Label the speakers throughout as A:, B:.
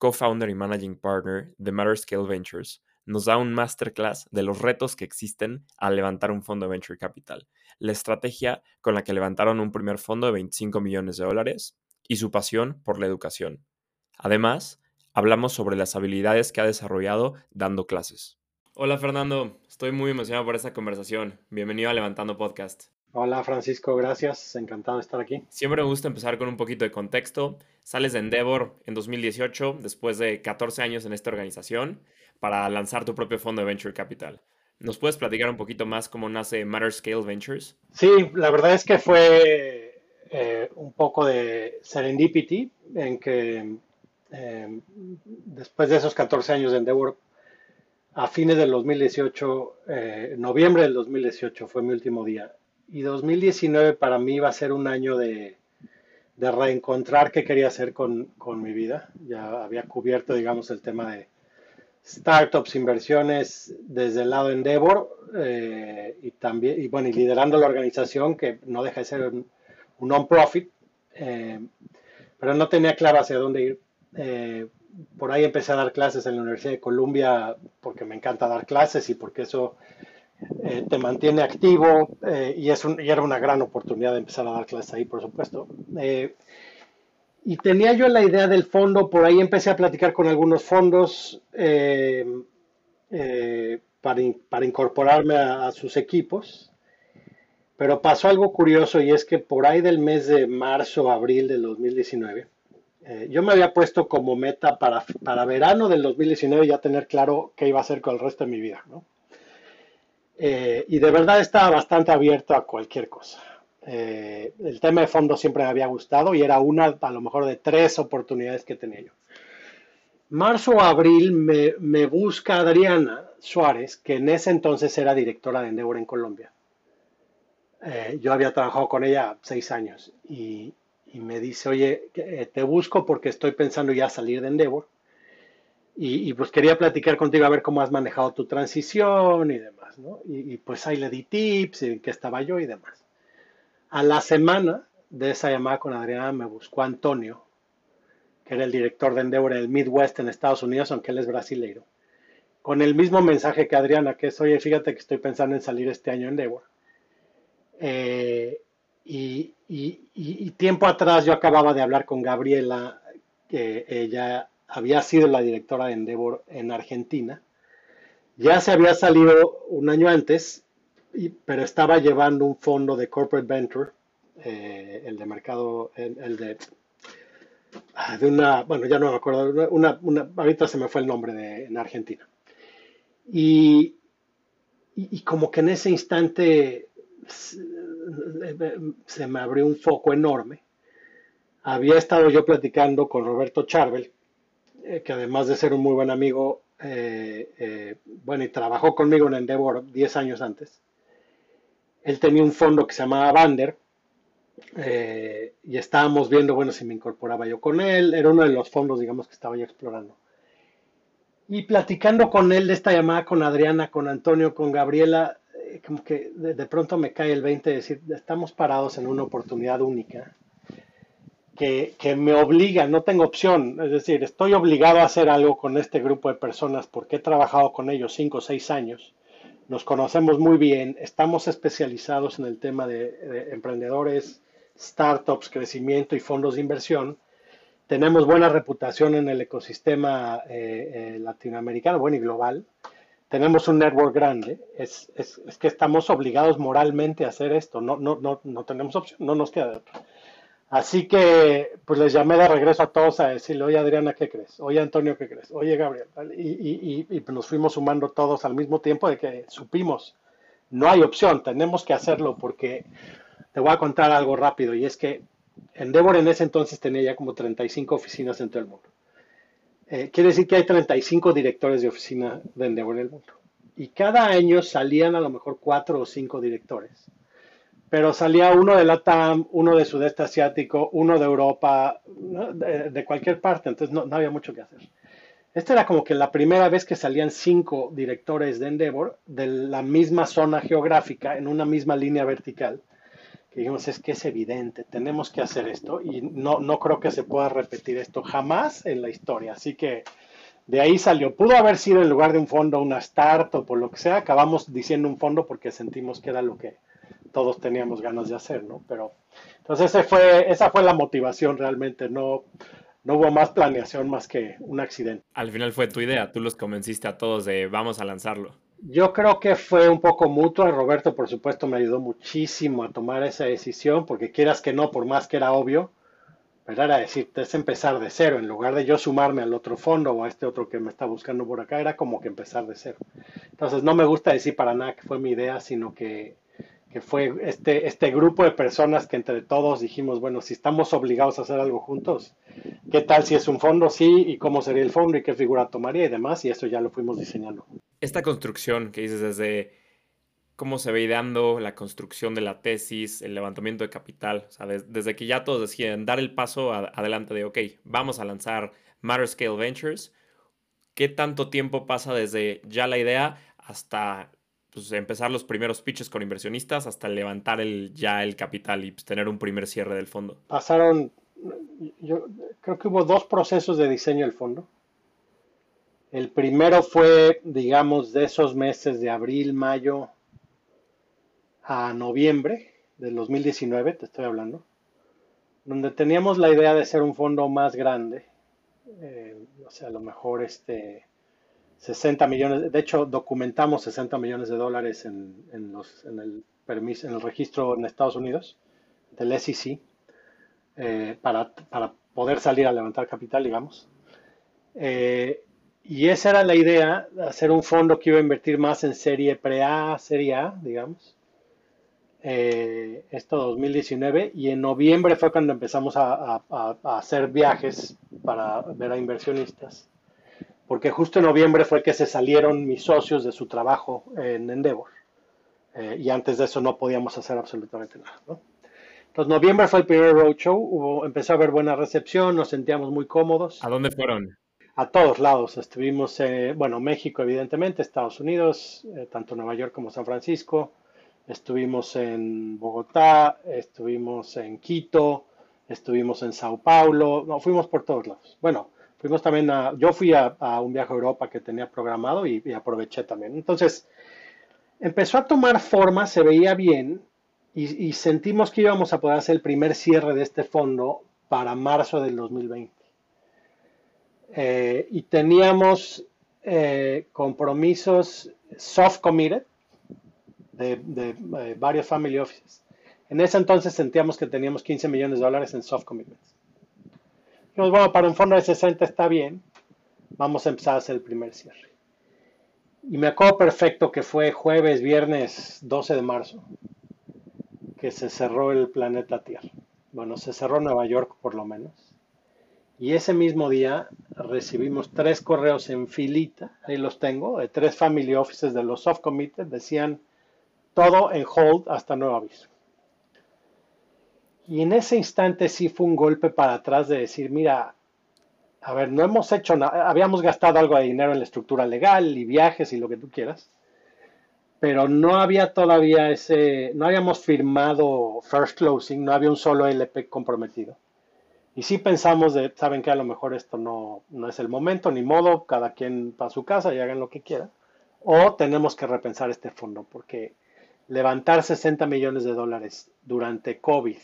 A: co-founder y managing partner de Matter Scale Ventures, nos da un masterclass de los retos que existen al levantar un fondo de venture capital, la estrategia con la que levantaron un primer fondo de 25 millones de dólares y su pasión por la educación. Además, hablamos sobre las habilidades que ha desarrollado dando clases. Hola Fernando, estoy muy emocionado por esta conversación. Bienvenido a Levantando Podcast.
B: Hola Francisco, gracias, encantado de estar aquí.
A: Siempre me gusta empezar con un poquito de contexto. Sales de Endeavor en 2018, después de 14 años en esta organización, para lanzar tu propio fondo de Venture Capital. ¿Nos puedes platicar un poquito más cómo nace Matter Scale Ventures?
B: Sí, la verdad es que fue eh, un poco de serendipity, en que eh, después de esos 14 años de Endeavor, a fines del 2018, eh, noviembre del 2018 fue mi último día y 2019 para mí iba a ser un año de, reencontrar qué quería hacer con, mi vida. Ya había cubierto, digamos, el tema de startups, inversiones desde el lado de Endeavor eh, y también, y bueno, y liderando la organización que no deja de ser un, non-profit, eh, pero no tenía claro hacia dónde ir. Eh, por ahí empecé a dar clases en la Universidad de Columbia porque me encanta dar clases y porque eso eh, te mantiene activo eh, y, es era una gran oportunidad de empezar a dar clases ahí, por supuesto. Eh, y tenía yo la idea del fondo, por ahí empecé a platicar con algunos fondos para, para, incorporarme a, sus equipos, pero pasó algo curioso y es que por ahí del mes de marzo, abril del 2019, yo me había puesto como meta para, para verano del 2019 ya tener claro qué iba a hacer con el resto de mi vida, ¿no? Eh, y de verdad estaba bastante abierto a cualquier cosa. Eh, el tema de fondo siempre me había gustado y era una, a lo mejor, de tres oportunidades que tenía yo. Marzo o abril me, busca Adriana Suárez, que en ese entonces era directora de Endeavor en Colombia. Eh, yo había trabajado con ella seis años y, y me dice, oye, te busco porque estoy pensando ya salir de Endeavor y, pues quería platicar contigo a ver cómo has manejado tu transición y demás, ¿no? Y, pues ahí le di tips en qué estaba yo y demás. A la semana de esa llamada con Adriana me buscó Antonio, que era el director de Endeavor en el Midwest en Estados Unidos, aunque él es brasileiro, con el mismo mensaje que Adriana, que es, oye, fíjate que estoy pensando en salir este año en Endeavor. Eh, y, y, tiempo atrás yo acababa de hablar con Gabriela, que ella había sido la directora de Endeavor en Argentina. Ya se había salido un año antes, pero estaba llevando un fondo de corporate venture, eh, el de mercado, el, de, ah, de una, bueno, ya no me acuerdo, una, ahorita se me fue el nombre de, en Argentina. Y, y, como que en ese instante se me abrió un foco enorme. Había estado yo platicando con Roberto Charbel, eh, que además de ser un muy buen amigo, eh, eh, bueno, y trabajó conmigo en Endeavor 10 años antes, él tenía un fondo que se llamaba Bander, y estábamos viendo, bueno, si me incorporaba yo con él, era uno de los fondos, digamos, que estaba yo explorando. Y platicando con él de esta llamada con Adriana, con Antonio, con Gabriela, como que de, de, pronto me cae el 20 de decir, estamos parados en una oportunidad única que, me obliga, no tengo opción, es decir, estoy obligado a hacer algo con este grupo de personas porque he trabajado con ellos cinco o seis años, nos conocemos muy bien, estamos especializados en el tema de, emprendedores, startups, crecimiento y fondos de inversión, tenemos buena reputación en el ecosistema eh, eh, latinoamericano, bueno y global, tenemos un network grande, es, es, que estamos obligados moralmente a hacer esto, no, no, no, no tenemos opción, no nos queda de otra. Así que, pues les llamé de regreso a todos a decirle, oye Adriana, ¿qué crees? Oye Antonio, ¿qué crees? Oye Gabriel. Y, y, nos fuimos sumando todos al mismo tiempo de que supimos, no hay opción, tenemos que hacerlo porque te voy a contar algo rápido y es que Endeavor en ese entonces tenía ya como 35 oficinas en todo el mundo. eh, quiere decir que hay 35 directores de oficina de Endeavor en el mundo. Y cada año salían a lo mejor cuatro o cinco directores. Pero salía uno de la TAM, uno de Sudeste Asiático, uno de Europa, de, cualquier parte, entonces no, había mucho que hacer. Esta era como que la primera vez que salían cinco directores de Endeavor de la misma zona geográfica en una misma línea vertical. Que dijimos, es que es evidente, tenemos que hacer esto y no, no creo que se pueda repetir esto jamás en la historia. Así que de ahí salió. Pudo haber sido en lugar de un fondo una startup o lo que sea. Acabamos diciendo un fondo porque sentimos que era lo que todos teníamos ganas de hacer, ¿no? Pero entonces ese fue, esa fue la motivación realmente. No, no hubo más planeación más que un accidente.
A: Al final fue tu idea. Tú los convenciste a todos de vamos a lanzarlo.
B: Yo creo que fue un poco mutuo. Roberto, por supuesto, me ayudó muchísimo a tomar esa decisión porque quieras que no, por más que era obvio era decir, es empezar de cero, en lugar de yo sumarme al otro fondo o a este otro que me está buscando por acá, era como que empezar de cero. Entonces no me gusta decir para nada que fue mi idea, sino que, que fue este, este grupo de personas que entre todos dijimos, bueno, si estamos obligados a hacer algo juntos, ¿qué tal si es un fondo? Sí, y cómo sería el fondo y qué figura tomaría y demás, y eso ya lo fuimos diseñando.
A: Esta construcción que dices desde cómo se ve ideando la construcción de la tesis, el levantamiento de capital. O sea, desde que ya todos deciden dar el paso adelante de, ok, vamos a lanzar Matter Scale Ventures, ¿qué tanto tiempo pasa desde ya la idea hasta pues, empezar los primeros pitches con inversionistas, hasta levantar el, ya el capital y pues, tener un primer cierre del fondo?
B: Pasaron, yo creo que hubo dos procesos de diseño del fondo. El primero fue, digamos, de esos meses de abril, mayo, a noviembre del 2019, te estoy hablando, donde teníamos la idea de ser un fondo más grande, eh, o sea, a lo mejor este 60 millones, de hecho documentamos 60 millones de dólares en, el permiso, en el registro en Estados Unidos del SEC eh, para, poder salir a levantar capital, digamos. Eh, y esa era la idea, hacer un fondo que iba a invertir más en serie pre-A, serie A, digamos, eh, esto 2019 y en noviembre fue cuando empezamos a, hacer viajes para ver a inversionistas, porque justo en noviembre fue que se salieron mis socios de su trabajo en Endeavor eh, y antes de eso no podíamos hacer absolutamente nada. Entonces noviembre fue el primer roadshow, hubo, empezó a haber buena recepción, nos sentíamos muy cómodos.
A: ¿A dónde fueron?
B: A todos lados, estuvimos, bueno, México evidentemente, Estados Unidos, eh, tanto Nueva York como San Francisco, Estuvimos en Bogotá, estuvimos en Quito, estuvimos en Sao Paulo, no, fuimos por todos lados. Bueno, fuimos también a, yo fui a, un viaje a Europa que tenía programado y, aproveché también. Entonces, empezó a tomar forma, se veía bien y, sentimos que íbamos a poder hacer el primer cierre de este fondo para marzo del 2020. Eh, y teníamos eh, compromisos soft committed, de, eh, varios family offices. En ese entonces sentíamos que teníamos 15 millones de dólares en soft commitments. Dijimos, bueno, para un fondo de 60 está bien, vamos a empezar a hacer el primer cierre. Y me acuerdo perfecto que fue jueves, viernes 12 de marzo, que se cerró el planeta Tierra. Bueno, se cerró Nueva York por lo menos. Y ese mismo día recibimos tres correos en filita, ahí los tengo, de tres family offices de los soft committed, decían, todo en hold hasta nuevo aviso. Y en ese instante sí fue un golpe para atrás de decir, mira, a ver, no hemos hecho nada, habíamos gastado algo de dinero en la estructura legal y viajes y lo que tú quieras, pero no había todavía ese, no habíamos firmado first closing, no había un solo LP comprometido. Y sí pensamos de, saben que a lo mejor esto no, no es el momento, ni modo, cada quien para su casa y hagan lo que quiera. O tenemos que repensar este fondo, porque levantar 60 millones de dólares durante COVID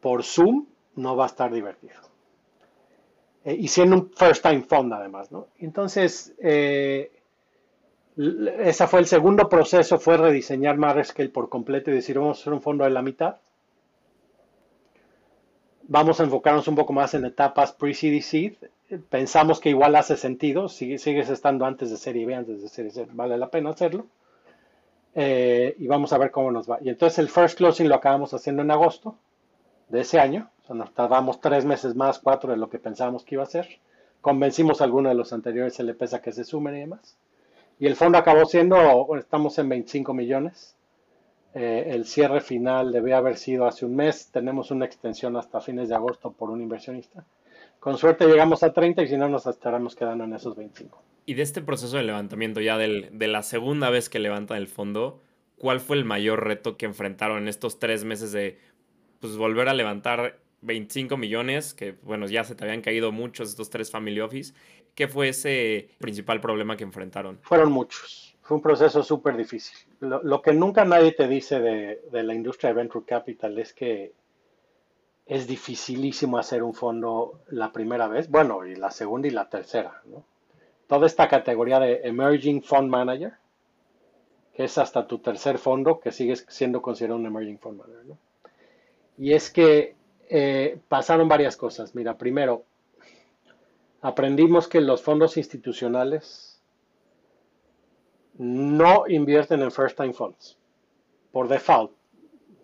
B: por Zoom no va a estar divertido. Eh, y siendo un first time fund además, ¿no? Entonces, eh, ese fue el segundo proceso, fue rediseñar Scale por completo y decir, vamos a hacer un fondo de la mitad. Vamos a enfocarnos un poco más en etapas seed. Pensamos que igual hace sentido, si sigues estando antes de serie B, antes de serie C, vale la pena hacerlo. Eh, y vamos a ver cómo nos va. Y entonces el first closing lo acabamos haciendo en agosto de ese año. O sea, nos tardamos tres meses más, cuatro de lo que pensábamos que iba a ser. convencimos a alguno de los anteriores LPs a que se sumen y demás. Y el fondo acabó siendo, estamos en 25 millones. Eh, el cierre final debe haber sido hace un mes. Tenemos una extensión hasta fines de agosto por un inversionista. Con suerte llegamos a 30 y si no nos estaremos quedando en esos 25.
A: Y de este proceso de levantamiento, ya del, de la segunda vez que levantan el fondo, ¿cuál fue el mayor reto que enfrentaron en estos tres meses de pues, volver a levantar 25 millones, que bueno, ya se te habían caído muchos estos tres family office. ¿Qué fue ese principal problema que enfrentaron?
B: Fueron muchos. Fue un proceso súper difícil. Lo, que nunca nadie te dice de, de, la industria de venture capital es que es dificilísimo hacer un fondo la primera vez, bueno, y la segunda y la tercera. ¿no? Toda esta categoría de Emerging Fund Manager, que es hasta tu tercer fondo, que sigues siendo considerado un Emerging Fund Manager. ¿no? Y es que eh, pasaron varias cosas. Mira, primero, aprendimos que los fondos institucionales no invierten en first time funds por default.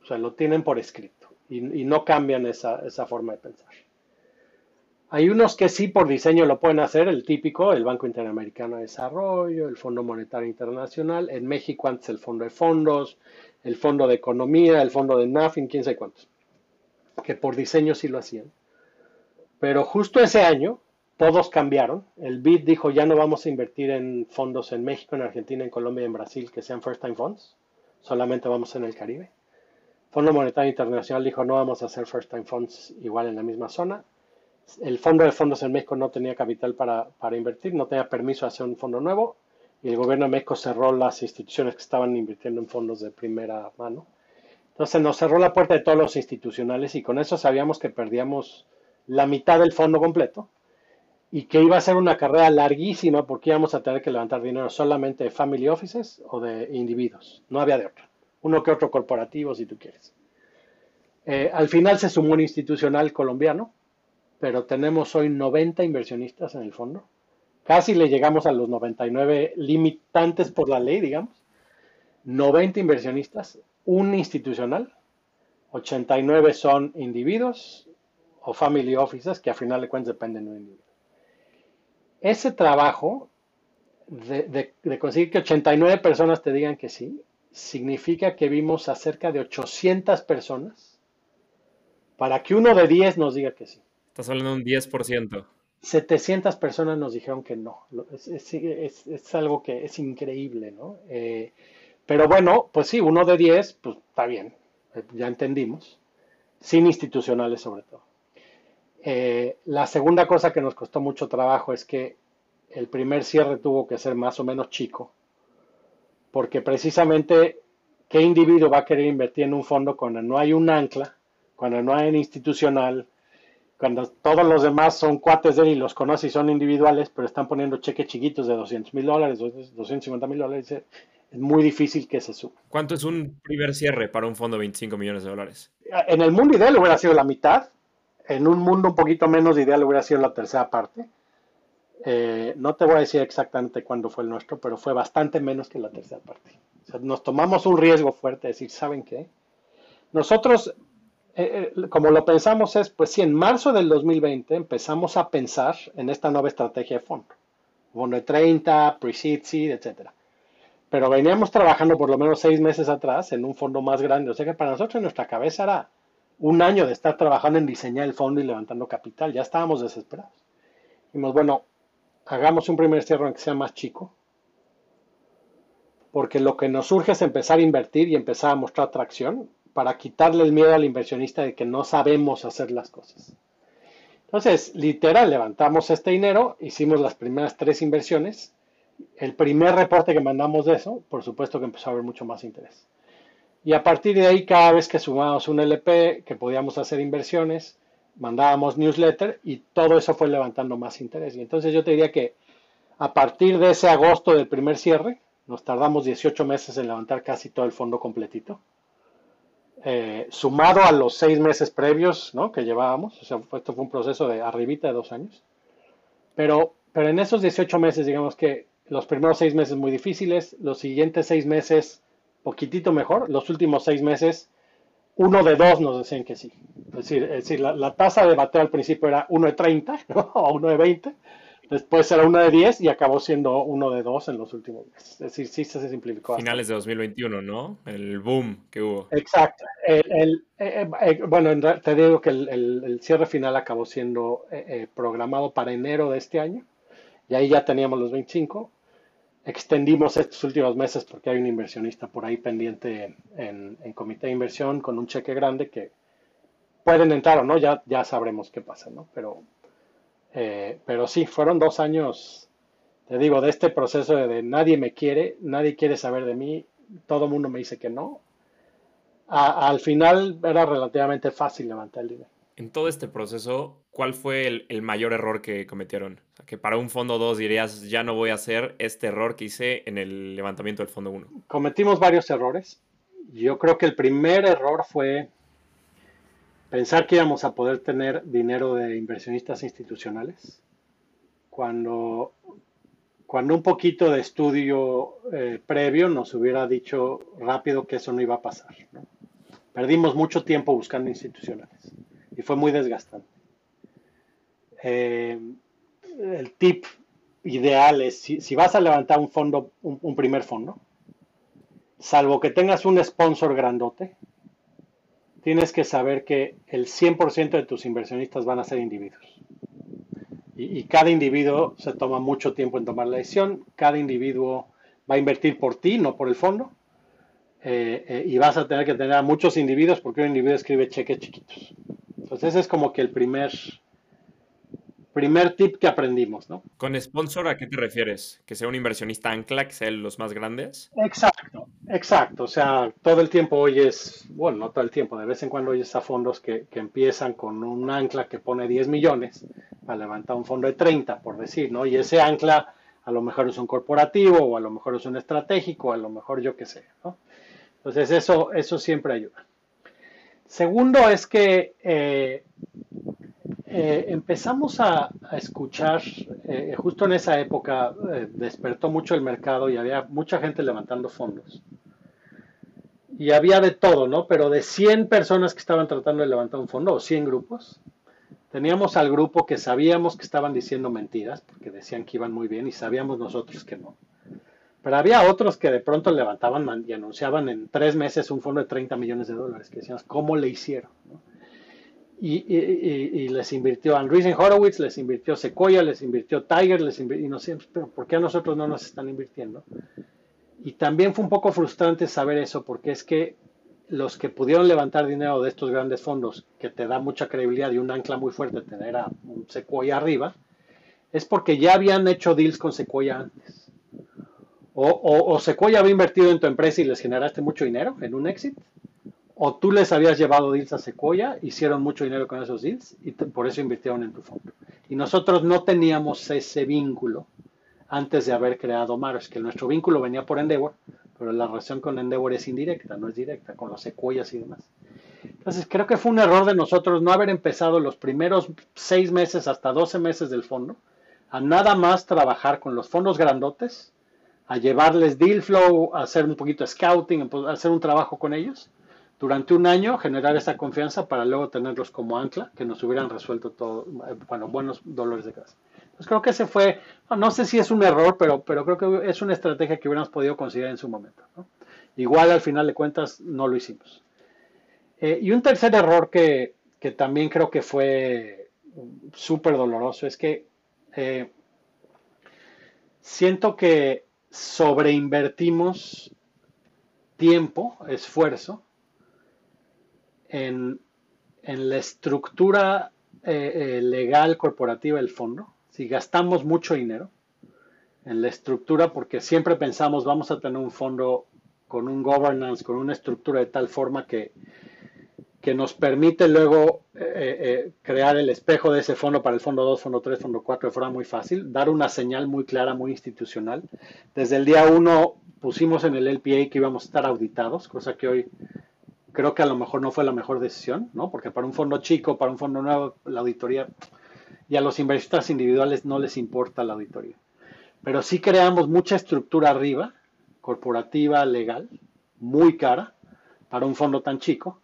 B: O sea, lo tienen por escrito y, no cambian esa, esa, forma de pensar. Hay unos que sí por diseño lo pueden hacer, el típico, el Banco Interamericano de Desarrollo, el Fondo Monetario Internacional, en México antes el Fondo de Fondos, el Fondo de Economía, el Fondo de NAFIN, quién sabe cuántos que por diseño sí lo hacían. Pero justo ese año todos cambiaron. El BID dijo ya no vamos a invertir en fondos en México, en Argentina, en Colombia en Brasil que sean first time funds. Solamente vamos en el Caribe. Fondo Monetario Internacional dijo no vamos a hacer first time funds igual en la misma zona. El Fondo de Fondos en México no tenía capital para, para invertir, no tenía permiso de hacer un fondo nuevo y el gobierno de México cerró las instituciones que estaban invirtiendo en fondos de primera mano. Entonces nos cerró la puerta de todos los institucionales y con eso sabíamos que perdíamos la mitad del fondo completo y que iba a ser una carrera larguísima porque íbamos a tener que levantar dinero solamente de family offices o de individuos. No había de otro. Uno que otro corporativo si tú quieres. Eh, al final se sumó un institucional colombiano, pero tenemos hoy 90 inversionistas en el fondo. Casi le llegamos a los 99 limitantes por la ley, digamos. 90 inversionistas un institucional, 89 son individuos o family offices que a final de cuentas dependen de un individuo. Ese trabajo de, conseguir que 89 personas te digan que sí, significa que vimos a cerca de 800 personas para que uno de 10 nos diga que sí.
A: Estás hablando de un 10%.
B: 700 personas nos dijeron que no. Es, algo que es increíble, ¿no? Eh, pero bueno, pues sí, uno de diez, pues está bien, eh, ya entendimos, sin institucionales sobre todo. Eh, la segunda cosa que nos costó mucho trabajo es que el primer cierre tuvo que ser más o menos chico, porque precisamente, ¿qué individuo va a querer invertir en un fondo cuando no hay un ancla, cuando no hay un institucional, cuando todos los demás son cuates de él y los conoce y son individuales, pero están poniendo cheques chiquitos de 200 mil dólares, 250 mil dólares, es muy difícil que se suba.
A: ¿Cuánto es un primer cierre para un fondo de 25 millones de dólares?
B: En el mundo ideal hubiera sido la mitad, en un mundo un poquito menos ideal hubiera sido la tercera parte. Eh, no te voy a decir exactamente cuándo fue el nuestro, pero fue bastante menos que la tercera parte. nos tomamos un riesgo fuerte de decir, ¿saben qué? Nosotros, eh, eh, como lo pensamos es, pues si en marzo del 2020 empezamos a pensar en esta nueva estrategia de fondo. Fondo de 30, pre-seed, seed, etcétera pero veníamos trabajando por lo menos seis meses atrás en un fondo más grande. O sea que para nosotros en nuestra cabeza era un año de estar trabajando en diseñar el fondo y levantando capital. Ya estábamos desesperados. Dijimos, bueno, hagamos un primer cierre que sea más chico. Porque lo que nos surge es empezar a invertir y empezar a mostrar tracción para quitarle el miedo al inversionista de que no sabemos hacer las cosas. Entonces, literal, levantamos este dinero, hicimos las primeras tres inversiones el primer reporte que mandamos de eso, por supuesto que empezó a haber mucho más interés. Y a partir de ahí, cada vez que sumábamos un LP, que podíamos hacer inversiones, mandábamos newsletter y todo eso fue levantando más interés. Y entonces yo te diría que a partir de ese agosto del primer cierre, nos tardamos 18 meses en levantar casi todo el fondo completito. Eh, sumado a los seis meses previos ¿no? que llevábamos, o sea, esto fue un proceso de arribita de dos años. Pero, pero en esos 18 meses, digamos que los primeros seis meses muy difíciles, los siguientes seis meses poquitito mejor, los últimos seis meses, uno de dos nos decían que sí. Es decir, es decir la, tasa de bateo al principio era uno de 30 o uno de 20, Después era una de 10 y acabó siendo uno de 2 en los últimos meses. Es decir, sí se simplificó.
A: Finales de 2021, ¿no? El boom que hubo.
B: Exacto. El, eh, eh, bueno, te digo que el, cierre final acabó siendo eh, programado para enero de este año. Y ahí ya teníamos los 25. Extendimos estos últimos meses porque hay un inversionista por ahí pendiente en, en comité de inversión con un cheque grande que pueden entrar o no, ya, ya sabremos qué pasa, ¿no? Pero eh, pero sí, fueron dos años, te digo, de este proceso de, nadie me quiere, nadie quiere saber de mí, todo el mundo me dice que no. al final era relativamente fácil levantar el dinero.
A: En todo este proceso, ¿cuál fue el, mayor error que cometieron? que para un fondo 2 dirías, ya no voy a hacer este error que hice en el levantamiento del fondo 1.
B: Cometimos varios errores. Yo creo que el primer error fue pensar que íbamos a poder tener dinero de inversionistas institucionales, cuando, cuando un poquito de estudio eh, previo nos hubiera dicho rápido que eso no iba a pasar. Perdimos mucho tiempo buscando institucionales y fue muy desgastante. Eh, el tip ideal es, si, vas a levantar un fondo, un primer fondo, salvo que tengas un sponsor grandote, tienes que saber que el 100% de tus inversionistas van a ser individuos. Y, cada individuo se toma mucho tiempo en tomar la decisión, cada individuo va a invertir por ti, no por el fondo, eh, eh, y vas a tener que tener a muchos individuos porque un individuo escribe cheques chiquitos. Entonces ese es como que el primer, primer tip que aprendimos, ¿no?
A: ¿Con sponsor a qué te refieres? ¿Que sea un inversionista ancla, que sea los más grandes?
B: Exacto, exacto. O sea, todo el tiempo oyes, bueno, no todo el tiempo, de vez en cuando oyes a fondos que, empiezan con un ancla que pone 10 millones para levantar un fondo de 30, por decir, ¿no? Y ese ancla a lo mejor es un corporativo o a lo mejor es un estratégico, a lo mejor yo qué sé, ¿no? Entonces eso, eso siempre ayuda. Segundo es que eh, eh, empezamos a, escuchar, eh, justo en esa época despertó mucho el mercado y había mucha gente levantando fondos. Y había de todo, ¿no? Pero de 100 personas que estaban tratando de levantar un fondo, o 100 grupos, teníamos al grupo que sabíamos que estaban diciendo mentiras, porque decían que iban muy bien y sabíamos nosotros que no. Pero había otros que de pronto levantaban y anunciaban en tres meses un fondo de 30 millones de dólares, que decíamos, ¿cómo le hicieron? y, les invirtió Andreessen Horowitz, les invirtió Sequoia, les invirtió Tiger, les invirtió, y no sé, pero ¿por qué a nosotros no nos están invirtiendo? Y también fue un poco frustrante saber eso, porque es que los que pudieron levantar dinero de estos grandes fondos, que te da mucha credibilidad y un ancla muy fuerte tener a un Sequoia arriba, es porque ya habían hecho deals con Sequoia antes. O, o, o Sequoia había invertido en tu empresa y les generaste mucho dinero en un exit, o tú les habías llevado deals a Sequoia, hicieron mucho dinero con esos deals y por eso invirtieron en tu fondo. Y nosotros no teníamos ese vínculo antes de haber creado Mars, que nuestro vínculo venía por Endeavor, pero la relación con Endeavor es indirecta, no es directa, con los Sequoias y demás. Entonces creo que fue un error de nosotros no haber empezado los primeros seis meses hasta 12 meses del fondo a nada más trabajar con los fondos grandotes, a llevarles deal flow, a hacer un poquito de scouting, a hacer un trabajo con ellos durante un año generar esa confianza para luego tenerlos como ancla, que nos hubieran resuelto todo, bueno, buenos dolores de cabeza. Pues creo que ese fue, no sé si es un error, pero, pero creo que es una estrategia que hubiéramos podido considerar en su momento. Igual al final de cuentas no lo hicimos. Eh, y un tercer error que, que, también creo que fue súper doloroso es que eh, siento que sobreinvertimos tiempo, esfuerzo, en, la estructura eh, eh, legal corporativa del fondo, si gastamos mucho dinero en la estructura, porque siempre pensamos vamos a tener un fondo con un governance, con una estructura de tal forma que, que nos permite luego eh, crear el espejo de ese fondo para el fondo 2, fondo 3, fondo 4 de forma muy fácil, dar una señal muy clara, muy institucional. Desde el día 1 pusimos en el LPA que íbamos a estar auditados, cosa que hoy creo que a lo mejor no fue la mejor decisión, ¿no? Porque para un fondo chico, para un fondo nuevo, la auditoría y a los inversionistas individuales no les importa la auditoría. Pero sí creamos mucha estructura arriba, corporativa, legal, muy cara, para un fondo tan chico,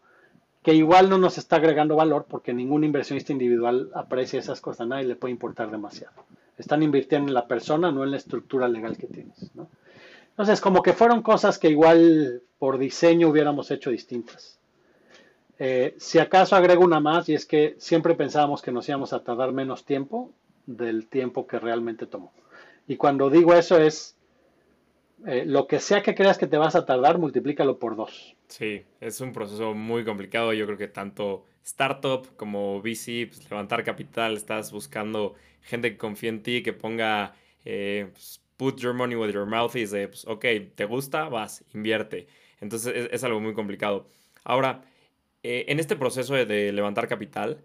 B: que igual no nos está agregando valor porque ningún inversionista individual aprecia esas cosas, a nadie le puede importar demasiado. Están invirtiendo en la persona, no en la estructura legal que tienes. ¿no? Entonces, como que fueron cosas que igual por diseño hubiéramos hecho distintas. Eh, si acaso agrego una más, y es que siempre pensábamos que nos íbamos a tardar menos tiempo del tiempo que realmente tomó. Y cuando digo eso es, eh, lo que sea que creas que te vas a tardar, multiplícalo por dos.
A: Sí, es un proceso muy complicado. Yo creo que tanto startup como VC, pues, levantar capital, estás buscando gente que confíe en ti, que ponga, eh, pues, put your money where your mouth is, de, pues, ok, ¿te gusta? Vas, invierte. Entonces es, algo muy complicado. Ahora, eh, en este proceso de, levantar capital,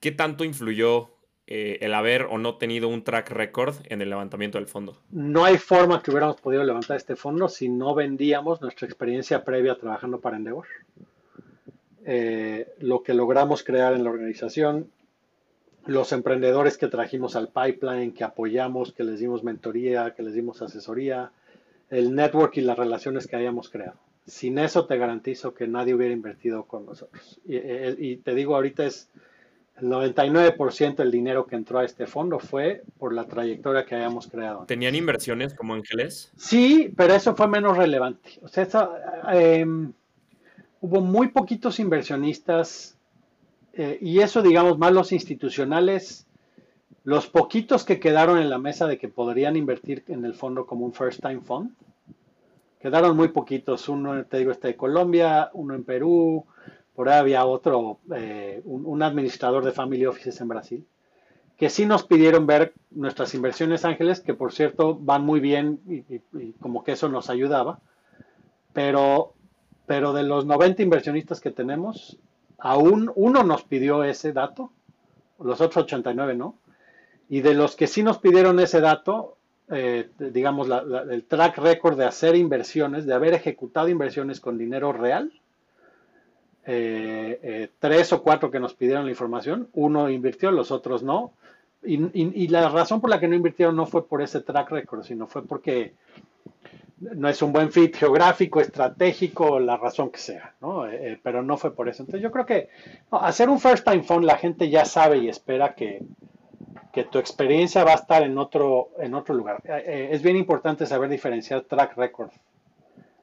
A: ¿qué tanto influyó eh, el haber o no tenido un track record en el levantamiento del fondo?
B: No hay forma que hubiéramos podido levantar este fondo si no vendíamos nuestra experiencia previa trabajando para Endeavor. Eh, lo que logramos crear en la organización, los emprendedores que trajimos al pipeline, que apoyamos, que les dimos mentoría, que les dimos asesoría, el network y las relaciones que hayamos creado. Sin eso te garantizo que nadie hubiera invertido con nosotros. Y, y te digo, ahorita es el 99% del dinero que entró a este fondo fue por la trayectoria que hayamos creado.
A: ¿Tenían inversiones como ángeles?
B: Sí, pero eso fue menos relevante. O sea, eh, hubo muy poquitos inversionistas eh, y eso, digamos, más los institucionales, los poquitos que quedaron en la mesa de que podrían invertir en el fondo como un first time fund, quedaron muy poquitos. Uno, te digo, está de Colombia, uno en Perú, por ahí había otro, eh, un, administrador de family offices en Brasil, que sí nos pidieron ver nuestras inversiones ángeles, que por cierto van muy bien y como que eso nos ayudaba, pero pero de los 90 inversionistas que tenemos, aún uno nos pidió ese dato, los otros 89 no, y de los que sí nos pidieron ese dato, eh, digamos, el track record de hacer inversiones, de haber ejecutado inversiones con dinero real, eh, eh, tres o cuatro que nos pidieron la información, uno invirtió, los otros no, y, la razón por la que no invirtieron no fue por ese track record, sino fue porque no es un buen fit geográfico, estratégico, la razón que sea, ¿no? Eh, pero no fue por eso. Entonces yo creo que hacer un first time phone la gente ya sabe y espera que, tu experiencia va a estar en otro, en otro lugar. Es bien importante saber diferenciar track record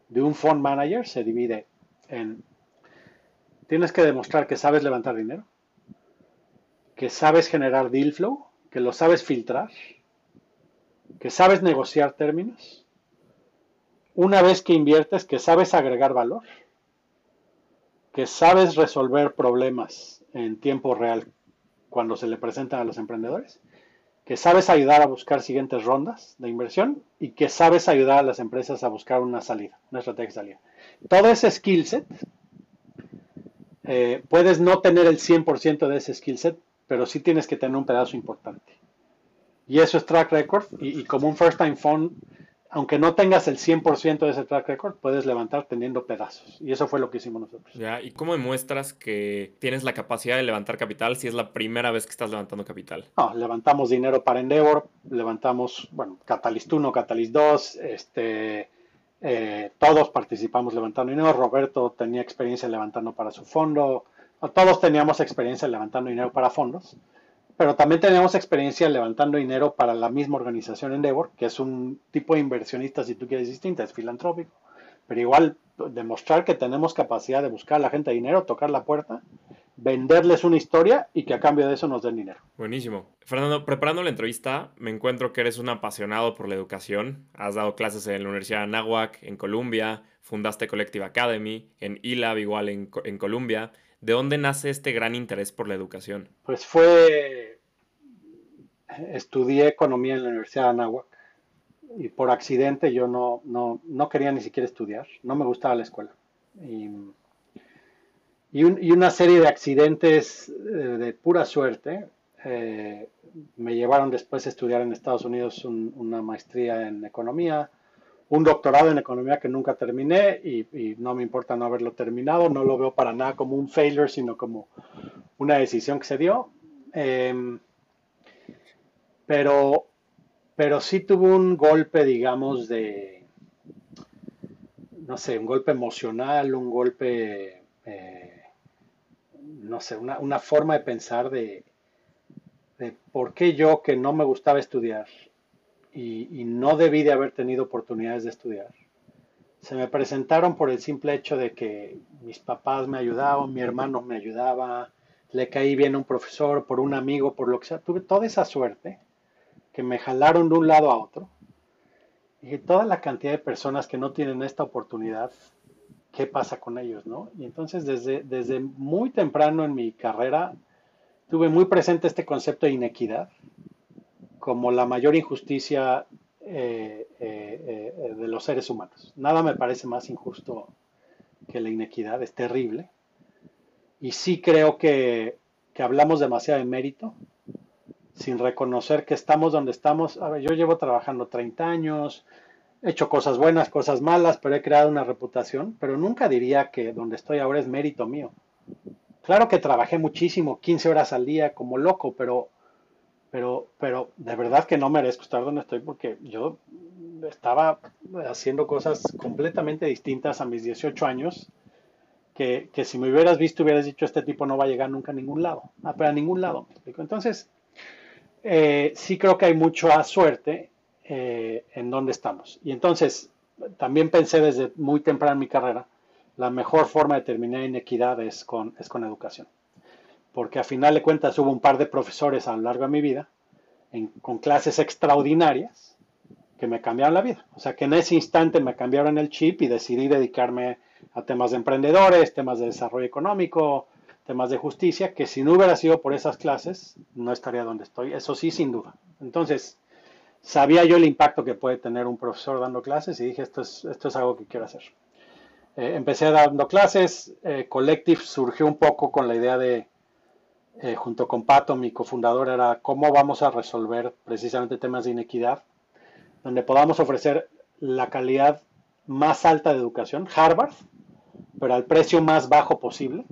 B: de un fund manager, se divide en, tienes que demostrar que sabes levantar dinero, que sabes generar deal flow, que lo sabes filtrar, que sabes negociar términos una vez que inviertes, que sabes agregar valor, que sabes resolver problemas en tiempo real cuando se le presentan a los emprendedores, que sabes ayudar a buscar siguientes rondas de inversión y que sabes ayudar a las empresas a buscar una salida, una estrategia de salida. Todo ese skill set, eh, puedes no tener el 100% de ese skill set, pero sí tienes que tener un pedazo importante. Y eso es track record y, y como un first time fund aunque no tengas el 100% de ese track record, puedes levantar teniendo pedazos. Y eso fue lo que hicimos nosotros.
A: Ya, ¿y cómo demuestras que tienes la capacidad de levantar capital si es la primera vez que estás levantando capital?
B: No, levantamos dinero para Endeavor, levantamos, bueno, Catalyst 1, Catalyst 2, este, eh, todos participamos levantando dinero. Roberto tenía experiencia levantando para su fondo. Todos teníamos experiencia levantando dinero para fondos pero también tenemos experiencia levantando dinero para la misma organización Endeavor, que es un tipo de inversionista, si tú quieres, distinta, es filantrópico. Pero igual, demostrar que tenemos capacidad de buscar a la gente dinero, tocar la puerta, venderles una historia y que a cambio de eso nos den dinero.
A: Buenísimo. Fernando, preparando la entrevista, me encuentro que eres un apasionado por la educación. Has dado clases en la Universidad de Anáhuac, en Colombia, fundaste Collective Academy, en ILAB igual en, en Colombia. ¿De dónde nace este gran interés por la educación?
B: Pues fue, estudié economía en la Universidad de Anáhuac y por accidente yo no, no, quería ni siquiera estudiar, no me gustaba la escuela. Y, una serie de accidentes eh, de pura suerte eh, me llevaron después a estudiar en Estados Unidos una maestría en economía, un doctorado en economía que nunca terminé y, no me importa no haberlo terminado, no lo veo para nada como un failure, sino como una decisión que se dio. Em, pero, pero sí tuvo un golpe, digamos, de, no sé, un golpe emocional, un golpe, eh, no sé, una, una, forma de pensar de, de por qué yo que no me gustaba estudiar y, y no debí de haber tenido oportunidades de estudiar, se me presentaron por el simple hecho de que mis papás me ayudaban, mi hermano me ayudaba, le caí bien a un profesor, por un amigo, por lo que sea. Tuve toda esa suerte que me jalaron de un lado a otro. Y toda la cantidad de personas que no tienen esta oportunidad, ¿qué pasa con ellos? ¿no? Y entonces desde, desde muy temprano en mi carrera tuve muy presente este concepto de inequidad como la mayor injusticia eh, eh, eh, de los seres humanos. Nada me parece más injusto que la inequidad, es terrible. Y sí creo que, que hablamos demasiado de mérito, sin reconocer que estamos donde estamos. A ver, yo llevo trabajando 30 años, he hecho cosas buenas, cosas malas, pero he creado una reputación, pero nunca diría que donde estoy ahora es mérito mío. Claro que trabajé muchísimo, 15 horas al día como loco, pero pero, pero de verdad que no merezco estar donde estoy porque yo estaba haciendo cosas completamente distintas a mis 18 años, que, que si me hubieras visto hubieras dicho, este tipo no va a llegar nunca a ningún lado, a, a ningún lado. Entonces, eh, sí creo que hay mucha suerte eh, en donde estamos. Y entonces, también pensé desde muy temprano en mi carrera, la mejor forma de terminar inequidad es con, es con educación porque a final de cuentas hubo un par de profesores a lo largo de mi vida con clases extraordinarias que me cambiaron la vida. O sea que en ese instante me cambiaron el chip y decidí dedicarme a temas de emprendedores, temas de desarrollo económico, temas de justicia, que si no hubiera sido por esas clases, no estaría donde estoy. Eso sí, sin duda. Entonces, sabía yo el impacto que puede tener un profesor dando clases y dije, esto es, esto es algo que quiero hacer. Eh, empecé dando clases, eh, Collective surgió un poco con la idea de eh, junto con Pato, mi cofundador, era cómo vamos a resolver precisamente temas de inequidad, donde podamos ofrecer la calidad más alta de educación, Harvard, pero al precio más bajo posible,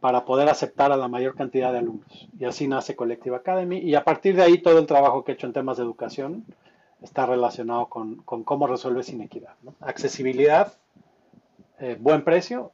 B: para poder aceptar a la mayor cantidad de alumnos. Y así nace Collective Academy. Y a partir de ahí todo el trabajo que he hecho en temas de educación está relacionado con, cómo resuelves inequidad. Accesibilidad, eh, buen precio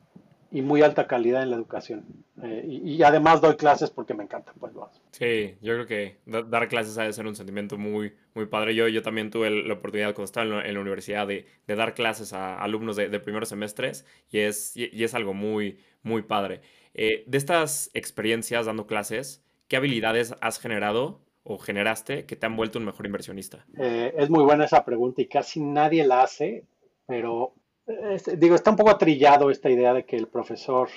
B: y muy alta calidad en la educación. Eh, y, además doy clases porque me encanta. Pues,
A: sí, yo creo que dar clases ha de ser un sentimiento muy, muy padre. Yo, yo también tuve la oportunidad cuando estaba en la, universidad de, de, dar clases a alumnos de, de primeros semestres y es, y, es algo muy, muy padre. Eh, de estas experiencias dando clases, ¿qué habilidades has generado o generaste que te han vuelto un mejor inversionista?
B: Eh, es muy buena esa pregunta y casi nadie la hace, pero digo, está un poco trillado esta idea de que el profesor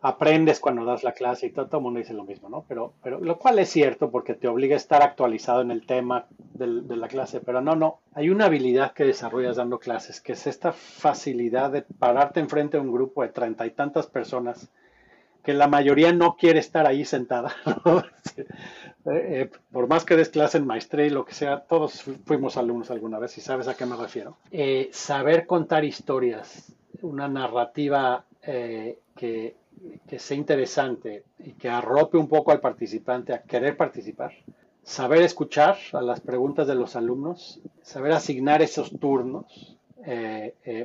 B: aprendes cuando das la clase y todo, el mundo dice lo mismo, ¿no? Pero, pero lo cual es cierto porque te obliga a estar actualizado en el tema de la clase, pero no, no, hay una habilidad que desarrollas dando clases, que es esta facilidad de pararte enfrente de un grupo de treinta y tantas personas que la mayoría no quiere estar ahí sentada. Eh, eh, por más que des clase en y lo que sea, todos fuimos alumnos alguna vez y sabes a qué me refiero. Eh, saber contar historias, una narrativa que, que sea interesante y que arrope un poco al participante a querer participar. Saber escuchar a las preguntas de los alumnos, saber asignar esos turnos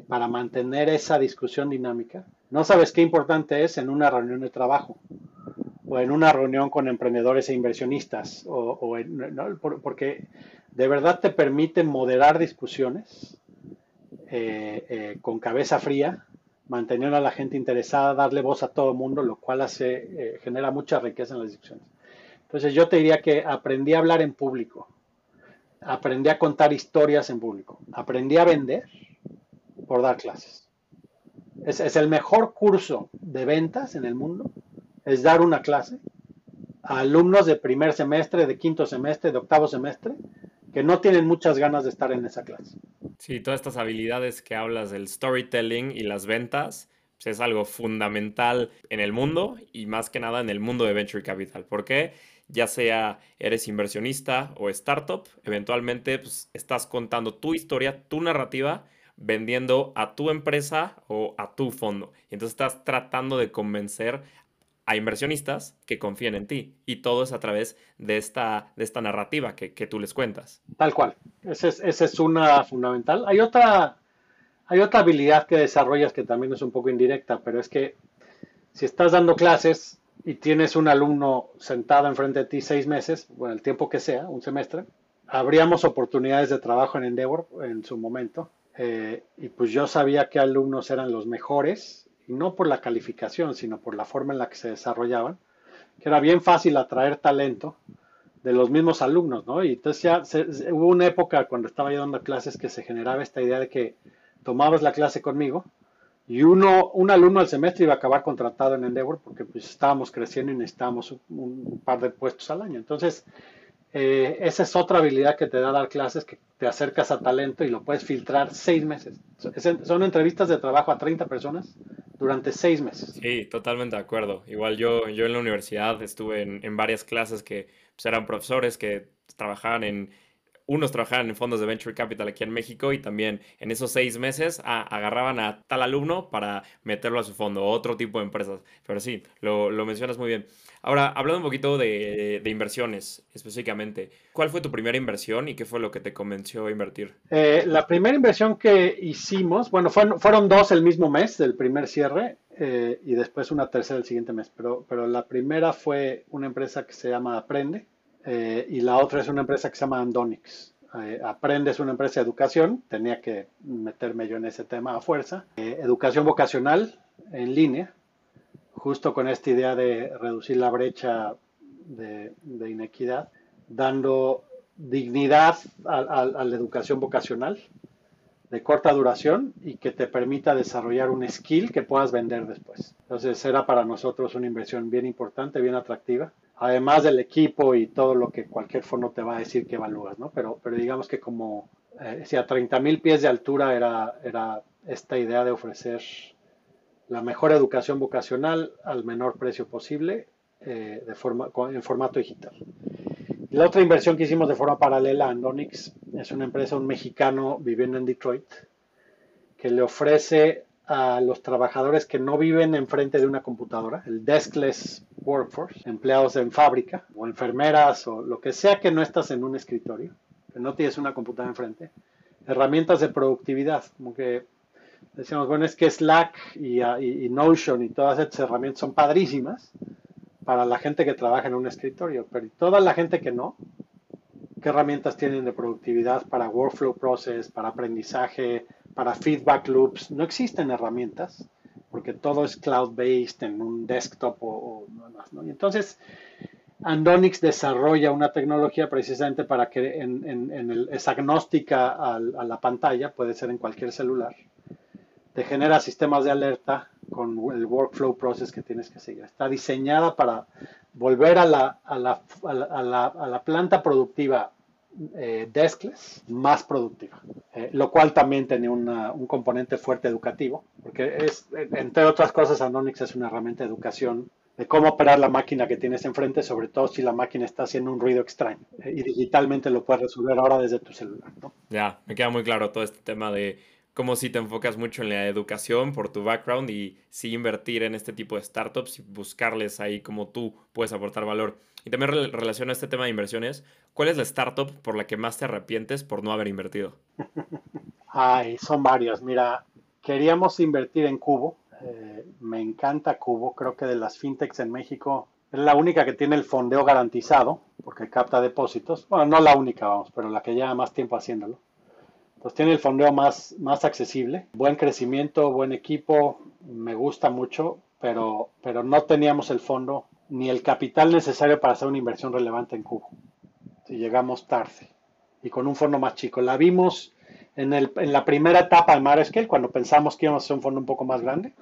B: para mantener esa discusión dinámica. No sabes qué importante es en una reunión de trabajo o en una reunión con emprendedores e inversionistas, o, porque de verdad te permite moderar discusiones eh, eh, con cabeza fría, mantener a la gente interesada, darle voz a todo el mundo, lo cual hace, eh, genera mucha riqueza en las discusiones. Entonces yo te diría que aprendí a hablar en público, aprendí a contar historias en público, aprendí a vender por dar clases. Es el mejor curso de ventas en el mundo es dar una clase a alumnos de primer semestre, de quinto semestre, de octavo semestre, que no tienen muchas ganas de estar en esa clase.
A: Sí, todas estas habilidades que hablas del storytelling y las ventas, pues es algo fundamental en el mundo y más que nada en el mundo de Venture Capital. Porque ya sea eres inversionista o startup, eventualmente pues, estás contando tu historia, tu narrativa, vendiendo a tu empresa o a tu fondo. Y entonces estás tratando de convencer a inversionistas que confíen en ti. Y todo es a través de esta, de esta narrativa que, tú les cuentas.
B: Tal cual. Esa es, una fundamental. Hay otra, hay otra habilidad que desarrollas que también es un poco indirecta, pero es que si estás dando clases, y tienes un alumno sentado enfrente de ti seis meses, bueno, el tiempo que sea, un semestre, habríamos oportunidades de trabajo en Endeavor en su momento. Eh, y pues yo sabía qué alumnos eran los mejores, y no por la calificación, sino por la forma en la que se desarrollaban, que era bien fácil atraer talento de los mismos alumnos, ¿no? Y entonces ya hubo una época cuando estaba yo dando clases que se generaba esta idea de que tomabas la clase conmigo y uno, un alumno al semestre iba a acabar contratado en Endeavor porque pues estábamos creciendo y necesitábamos un, par de puestos al año. Entonces, eh, esa es otra habilidad que te da dar clases, que te acercas a talento y lo puedes filtrar seis meses. Son entrevistas de trabajo a 30 personas durante seis meses.
A: Sí, totalmente de acuerdo. Igual yo, yo en la universidad estuve en, en varias clases que pues, eran profesores que trabajaban en, unos trabajaban en fondos de Venture Capital aquí en México y también en esos seis meses agarraban a tal alumno para meterlo a su fondo, otro tipo de empresas. Pero sí, lo, mencionas muy bien. Ahora, hablando un poquito de, inversiones específicamente, ¿cuál fue tu primera inversión y qué fue lo que te convenció a invertir?
B: Eh, la primera inversión que hicimos, bueno, fueron, fueron dos el mismo mes del primer cierre. Eh, y después una tercera el siguiente mes. Pero, pero la primera fue una empresa que se llama Aprende eh, y la otra es una empresa que se llama Andonix. Eh, Aprende es una empresa de educación, tenía que meterme yo en ese tema a fuerza. educación vocacional en línea, justo con esta idea de reducir la brecha de, inequidad, dando dignidad a la educación vocacional de corta duración y que te permita desarrollar un skill que puedas vender después. Entonces era para nosotros una inversión bien importante, bien atractiva, además del equipo y todo lo que cualquier fondo te va a decir que evalúas, ¿no? Pero, pero digamos que como eh, si a 30 mil pies de altura era, era esta idea de ofrecer la mejor educación vocacional al menor precio posible eh, de forma, en formato digital. La otra inversión que hicimos de forma paralela a Andonix es una empresa, un mexicano viviendo en Detroit, que le ofrece a los trabajadores que no viven enfrente de una computadora, el deskless workforce, empleados en fábrica o enfermeras o lo que sea que no estás en un escritorio, que no tienes una computadora enfrente, herramientas de productividad, como que decíamos, bueno, es que Slack y, y Notion y todas estas herramientas son padrísimas, para la gente que trabaja en un escritorio, pero toda la gente que no, ¿qué herramientas tienen de productividad para workflow process, para aprendizaje, para feedback loops? No existen herramientas porque todo es cloud-based en un desktop o, más. ¿no? Y entonces, Andonix desarrolla una tecnología precisamente para que en, el, es agnóstica a la pantalla, puede ser en cualquier celular, te genera sistemas de alerta con el workflow process que tienes que seguir. Está diseñada para volver a la, a la, a la, a la planta productiva eh, deskless más productiva, eh, lo cual también tiene un componente fuerte educativo, porque es, entre otras cosas, Anonix es una herramienta de educación de cómo operar la máquina que tienes enfrente, sobre todo si la máquina está haciendo un ruido extraño. Eh, y digitalmente lo puedes resolver ahora desde tu celular.
A: Ya, me queda muy claro todo este tema de como si te enfocas mucho en la educación por tu background y sí invertir en este tipo de startups y buscarles ahí como tú puedes aportar valor. Y también relaciona este tema de inversiones, ¿cuál es la startup por la que más te arrepientes por no haber invertido?
B: Ay, son varios. Mira, queríamos invertir en Cubo. Eh, me encanta Cubo. Creo que de las fintechs en México es la única que tiene el fondeo garantizado porque capta depósitos. Bueno, no la única, vamos, pero la que lleva más tiempo haciéndolo. Pues tiene el fondeo más, más accesible, buen crecimiento, buen equipo, me gusta mucho, pero, pero no teníamos el fondo ni el capital necesario para hacer una inversión relevante en Cubo. Si llegamos tarde y con un fondo más chico. La vimos en, el, en la primera etapa de Marescale, cuando pensamos que íbamos a hacer un fondo un poco más grande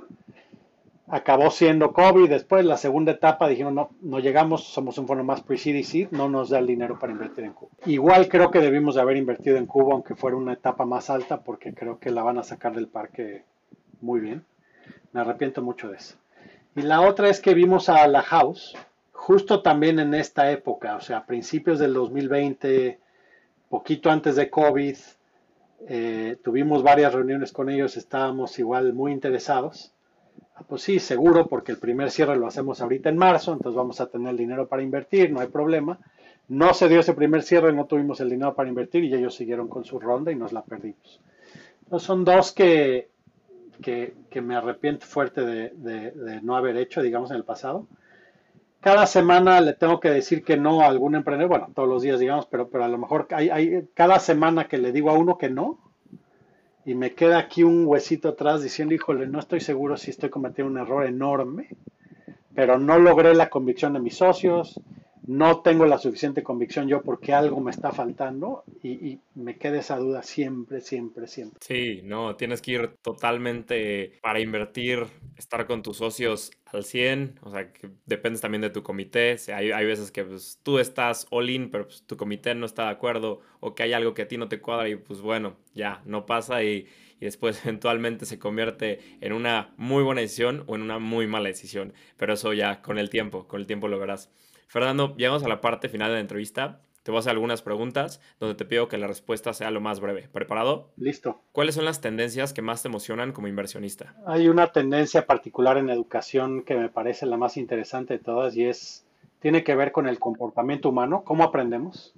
B: acabó siendo COVID. Después, la segunda etapa, dijeron, no, no llegamos, somos un fondo más pre-seed no nos da el dinero para invertir en Cuba. Igual creo que debimos de haber invertido en Cuba, aunque fuera una etapa más alta, porque creo que la van a sacar del parque muy bien. Me arrepiento mucho de eso. Y la otra es que vimos a la House, justo también en esta época, o sea, a principios del 2020, poquito antes de COVID, eh, tuvimos varias reuniones con ellos, estábamos igual muy interesados pues sí, seguro, porque el primer cierre lo hacemos ahorita en marzo, entonces vamos a tener el dinero para invertir, no hay problema. No se dio ese primer cierre, no tuvimos el dinero para invertir y ellos siguieron con su ronda y nos la perdimos. Entonces son dos que, que, me arrepiento fuerte de, no haber hecho, digamos, en el pasado. cada semana le tengo que decir que no a algún emprendedor, bueno, todos los días digamos, pero, pero a lo mejor hay, hay cada semana que le digo a uno que no, y me queda aquí un huesito atrás diciendo, híjole, no estoy seguro si estoy cometiendo un error enorme, pero no logré la convicción de mis socios, no tengo la suficiente convicción yo porque algo me está faltando y, me queda esa duda siempre, siempre, siempre.
A: Sí, no, tienes que ir totalmente para invertir, estar con tus socios al 100, o sea, que dependes también de tu comité, hay, hay veces que pues, tú estás all in, pero pues, tu comité no está de acuerdo o que hay algo que a ti no te cuadra y pues bueno, ya, no pasa y y después eventualmente se convierte en una muy buena decisión o en una muy mala decisión. Pero eso ya con el tiempo, con el tiempo lo verás. Fernando, llegamos a la parte final de la entrevista. Te voy a hacer algunas preguntas donde te pido que la respuesta sea lo más breve. ¿Preparado?
B: Listo.
A: ¿Cuáles son las tendencias que más te emocionan como inversionista?
B: Hay una tendencia particular en educación que me parece la más interesante de todas y es, tiene que ver con el comportamiento humano, cómo aprendemos.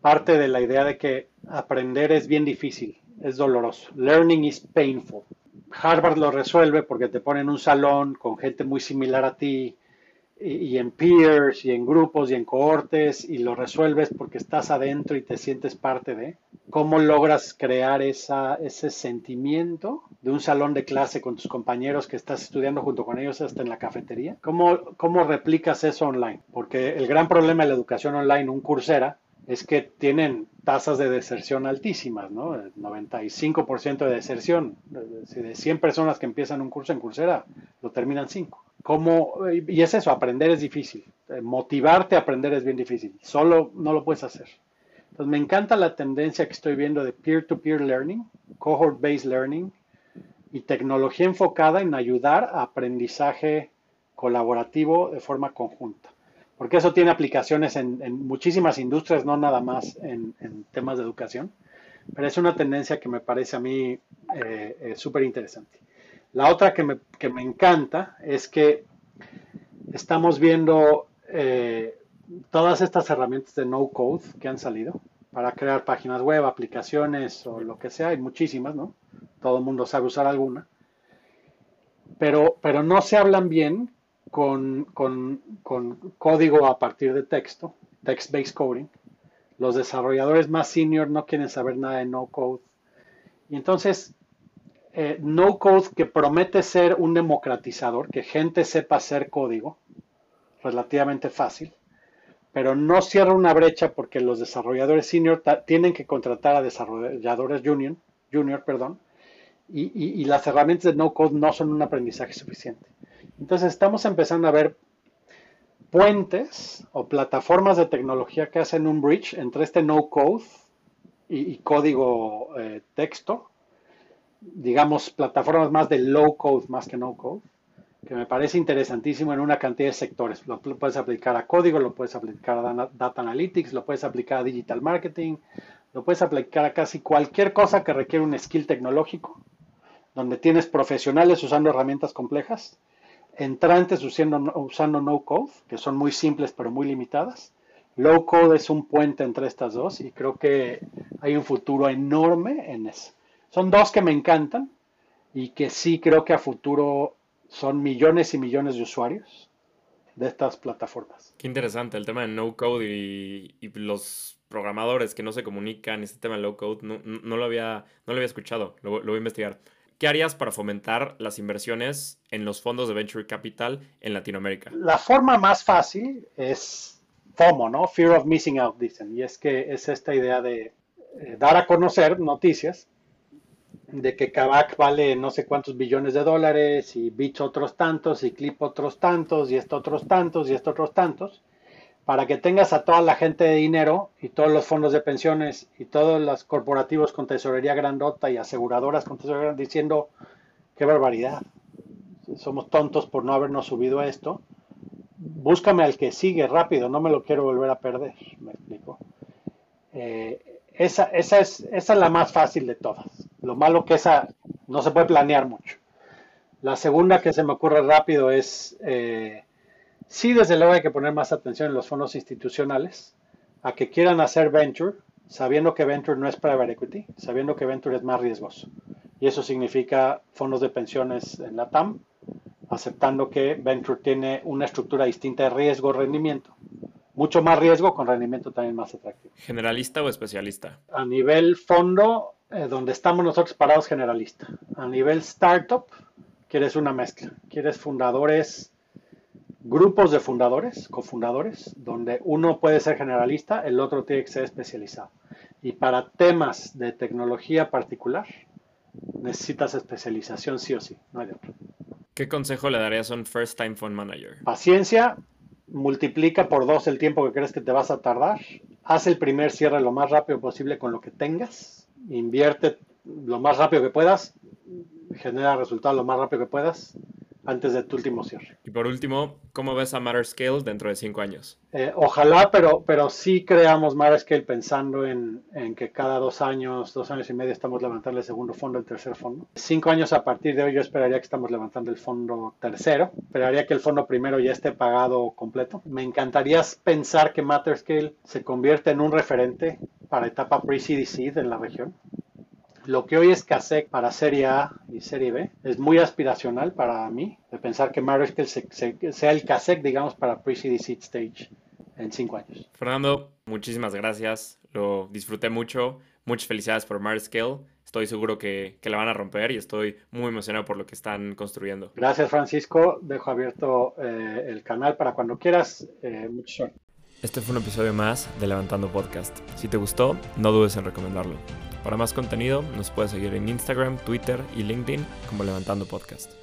B: Parte de la idea de que aprender es bien difícil, es doloroso. Learning is painful. Harvard lo resuelve porque te ponen un salón con gente muy similar a ti, y, en peers y en grupos y en cohortes y lo resuelves porque estás adentro y te sientes parte de. ¿Cómo logras crear esa, ese sentimiento de un salón de clase con tus compañeros que estás estudiando junto con ellos hasta en la cafetería? ¿Cómo, cómo replicas eso online? Porque el gran problema de la educación online, un cursera, es que tienen tasas de deserción altísimas, ¿no? 95% de deserción. De 100 personas que empiezan un curso en Coursera, lo terminan 5. ¿Cómo? Y es eso, aprender es difícil. Eh, motivarte a aprender es bien difícil. Solo no lo puedes hacer. Entonces me encanta la tendencia que estoy viendo de peer-to-peer -peer learning, cohort-based learning y tecnología enfocada en ayudar a aprendizaje colaborativo de forma conjunta porque eso tiene aplicaciones en, muchísimas industrias, no nada más en, temas de educación, pero es una tendencia que me parece a mí eh, eh, súper interesante. La otra que me, encanta es que estamos viendo eh, todas estas herramientas de no code que han salido para crear páginas web, aplicaciones o lo que sea, hay muchísimas, ¿no? Todo el mundo sabe usar alguna. Pero, pero no se hablan bien con, código a partir de texto, text-based coding. Los desarrolladores más senior no quieren saber nada de no code. Y entonces, eh, no code que promete ser un democratizador, que gente sepa hacer código, relativamente fácil, pero no cierra una brecha porque los desarrolladores senior tienen que contratar a desarrolladores junior, junior perdón, y, las herramientas de no code no son un aprendizaje suficiente. Entonces estamos empezando a ver puentes o plataformas de tecnología que hacen un bridge entre este no code y, código eh, texto, digamos plataformas más de low code más que no code, que me parece interesantísimo en una cantidad de sectores. Lo puedes aplicar a código, lo puedes aplicar a data analytics, lo puedes aplicar a digital marketing, lo puedes aplicar a casi cualquier cosa que requiere un skill tecnológico donde tienes profesionales usando herramientas complejas, entrantes usando, usando no code, que son muy simples pero muy limitadas. Low code es un puente entre estas dos y creo que hay un futuro enorme en eso. Son dos que me encantan y que sí creo que a futuro son millones y millones de usuarios de estas plataformas.
A: Qué interesante el tema de no code y, los programadores que no se comunican, este tema de low code, no, lo, había, no lo había escuchado, lo voy a investigar. ¿Qué harías para fomentar las inversiones en los fondos de venture capital en Latinoamérica?
B: La forma más fácil es FOMO, ¿no? Fear of missing out, dicen. Y es que es esta idea de eh, dar a conocer noticias de que Kavak vale no sé cuántos billones de dólares y Bits otros tantos y Clip otros tantos y esto otros tantos y esto otros tantos para que tengas a toda la gente de dinero y todos los fondos de pensiones y todos los corporativos con tesorería grandota y aseguradoras con tesorería grandota diciendo, qué barbaridad, somos tontos por no habernos subido a esto, búscame al que sigue rápido, no me lo quiero volver a perder, me explico. Eh, esa, esa, es, esa es la más fácil de todas. Lo malo que esa no se puede planear mucho. La segunda que se me ocurre rápido es... Eh, Sí, desde luego hay que poner más atención en los fondos institucionales, a que quieran hacer venture, sabiendo que venture no es private equity, sabiendo que venture es más riesgoso. Y eso significa fondos de pensiones en la TAM, aceptando que Venture tiene una estructura distinta de riesgo-rendimiento. Mucho más riesgo con rendimiento también más atractivo.
A: ¿Generalista o especialista?
B: A nivel fondo, eh, donde estamos nosotros parados, generalista. A nivel startup, quieres una mezcla. Quieres fundadores, grupos de fundadores, cofundadores, donde uno puede ser generalista, el otro tiene que ser especializado. Y para temas de tecnología particular, necesitas especialización sí o sí, no hay de otro.
A: ¿Qué consejo le darías a un first time fund manager?
B: Paciencia, multiplica por dos el tiempo que crees que te vas a tardar, haz el primer cierre lo más rápido posible con lo que tengas, invierte lo más rápido que puedas, genera resultados lo más rápido que puedas antes de tu último cierre.
A: Y por último, ¿cómo ves a Matter Scale dentro de cinco años?
B: Eh, ojalá, pero, pero sí creamos Matter Scale pensando en, en, que cada dos años, dos años y medio estamos levantando el segundo fondo, el tercer fondo. Cinco años a partir de hoy yo esperaría que estamos levantando el fondo tercero. Esperaría que el fondo primero ya esté pagado completo. Me encantaría pensar que Matter Scale se convierte en un referente para etapa pre-seed seed en la región. Lo que hoy es CASEC para Serie A y Serie B es muy aspiracional para mí, de pensar que Mariscal sea el CASEC, digamos, para Pre-Seed Seed Stage en cinco años.
A: Fernando, muchísimas gracias, lo disfruté mucho, muchas felicidades por Mariscal, estoy seguro que, que, la van a romper y estoy muy emocionado por lo que están construyendo.
B: Gracias Francisco, dejo abierto eh, el canal para cuando quieras, eh, suerte.
A: Este fue un episodio más de Levantando Podcast. Si te gustó, no dudes en recomendarlo. Para más contenido, nos puedes seguir en Instagram, Twitter y LinkedIn como Levantando Podcast.